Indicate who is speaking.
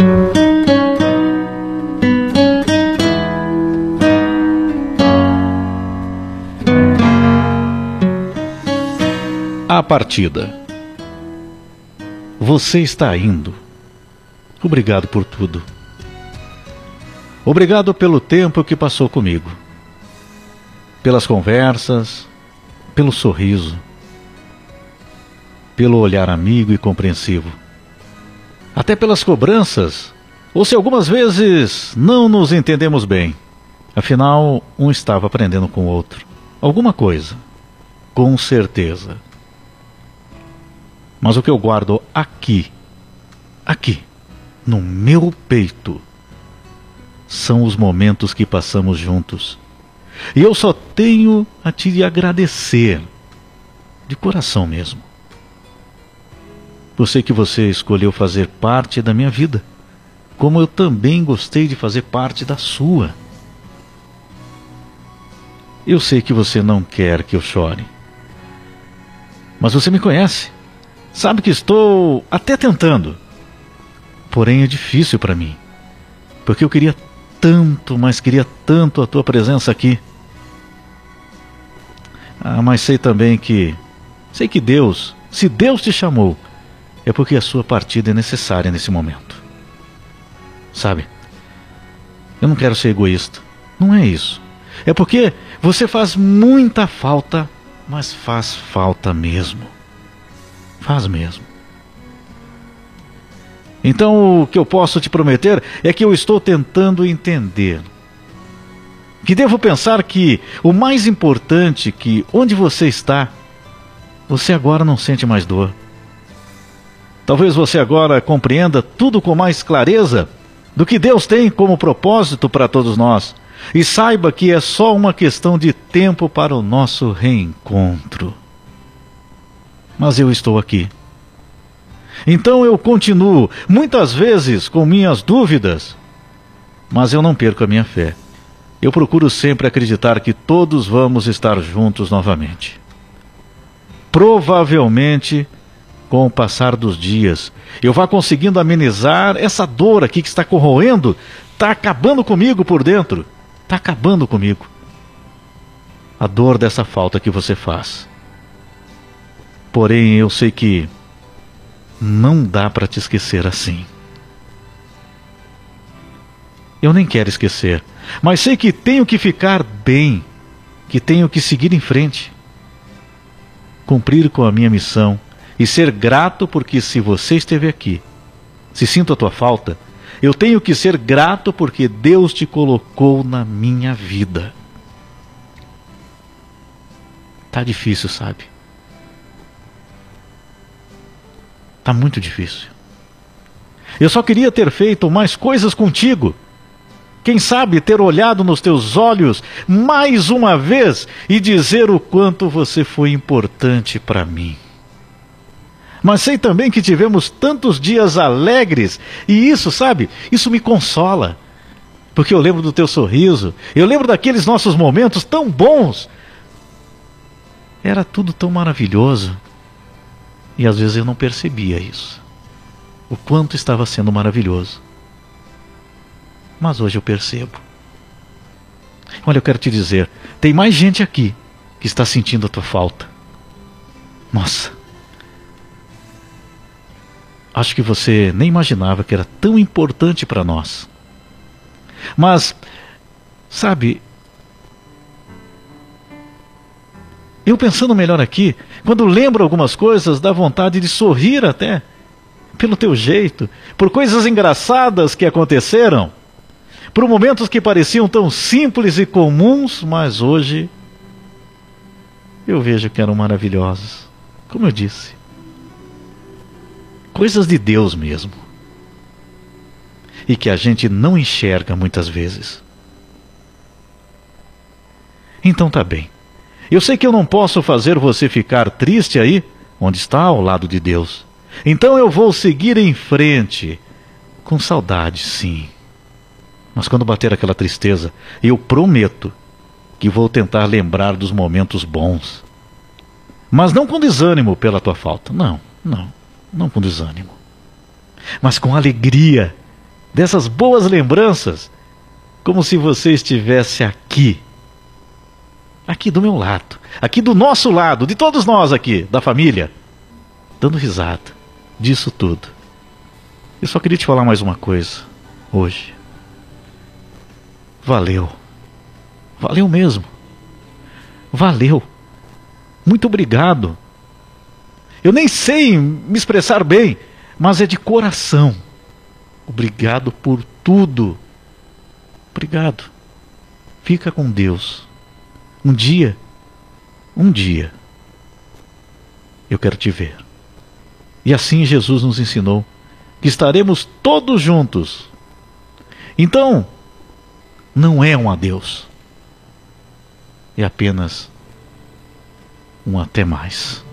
Speaker 1: A partida. Você está indo. Obrigado por tudo. Obrigado pelo tempo que passou comigo. Pelas conversas, pelo sorriso, pelo olhar amigo e compreensivo. Até pelas cobranças, ou se algumas vezes não nos entendemos bem. Afinal, um estava aprendendo com o outro. Alguma coisa. Com certeza. Mas o que eu guardo aqui, aqui, no meu peito, são os momentos que passamos juntos. E eu só tenho a te agradecer, de coração mesmo. Eu sei que você escolheu fazer parte da minha vida, como eu também gostei de fazer parte da sua. Eu sei que você não quer que eu chore, mas você me conhece. Sabe que estou até tentando. Porém é difícil para mim. Porque eu queria tanto, mas queria tanto a tua presença aqui. Ah, mas sei também que. Sei que Deus, se Deus te chamou, é porque a sua partida é necessária nesse momento. Sabe? Eu não quero ser egoísta. Não é isso. É porque você faz muita falta, mas faz falta mesmo. Faz mesmo. Então o que eu posso te prometer é que eu estou tentando entender. Que devo pensar que o mais importante que onde você está, você agora não sente mais dor. Talvez você agora compreenda tudo com mais clareza do que Deus tem como propósito para todos nós. E saiba que é só uma questão de tempo para o nosso reencontro mas eu estou aqui. Então eu continuo, muitas vezes com minhas dúvidas, mas eu não perco a minha fé. Eu procuro sempre acreditar que todos vamos estar juntos novamente. Provavelmente, com o passar dos dias, eu vá conseguindo amenizar essa dor aqui que está corroendo, está acabando comigo por dentro, está acabando comigo. A dor dessa falta que você faz. Porém, eu sei que não dá para te esquecer assim. Eu nem quero esquecer, mas sei que tenho que ficar bem, que tenho que seguir em frente, cumprir com a minha missão e ser grato porque se você esteve aqui, se sinto a tua falta, eu tenho que ser grato porque Deus te colocou na minha vida. Tá difícil, sabe? Está muito difícil. Eu só queria ter feito mais coisas contigo. Quem sabe ter olhado nos teus olhos mais uma vez e dizer o quanto você foi importante para mim. Mas sei também que tivemos tantos dias alegres e isso, sabe, isso me consola. Porque eu lembro do teu sorriso, eu lembro daqueles nossos momentos tão bons. Era tudo tão maravilhoso. E às vezes eu não percebia isso. O quanto estava sendo maravilhoso. Mas hoje eu percebo. Olha, eu quero te dizer: tem mais gente aqui que está sentindo a tua falta. Nossa. Acho que você nem imaginava que era tão importante para nós. Mas, sabe, Eu pensando melhor aqui, quando lembro algumas coisas, dá vontade de sorrir até, pelo teu jeito, por coisas engraçadas que aconteceram, por momentos que pareciam tão simples e comuns, mas hoje eu vejo que eram maravilhosos. Como eu disse, coisas de Deus mesmo. E que a gente não enxerga muitas vezes. Então tá bem. Eu sei que eu não posso fazer você ficar triste aí, onde está ao lado de Deus. Então eu vou seguir em frente, com saudade, sim. Mas quando bater aquela tristeza, eu prometo que vou tentar lembrar dos momentos bons. Mas não com desânimo pela tua falta. Não, não, não com desânimo. Mas com alegria dessas boas lembranças, como se você estivesse aqui. Aqui do meu lado, aqui do nosso lado, de todos nós aqui, da família, dando risada disso tudo. Eu só queria te falar mais uma coisa hoje. Valeu. Valeu mesmo. Valeu. Muito obrigado. Eu nem sei me expressar bem, mas é de coração. Obrigado por tudo. Obrigado. Fica com Deus. Um dia, um dia, eu quero te ver. E assim Jesus nos ensinou que estaremos todos juntos. Então, não é um adeus, é apenas um até mais.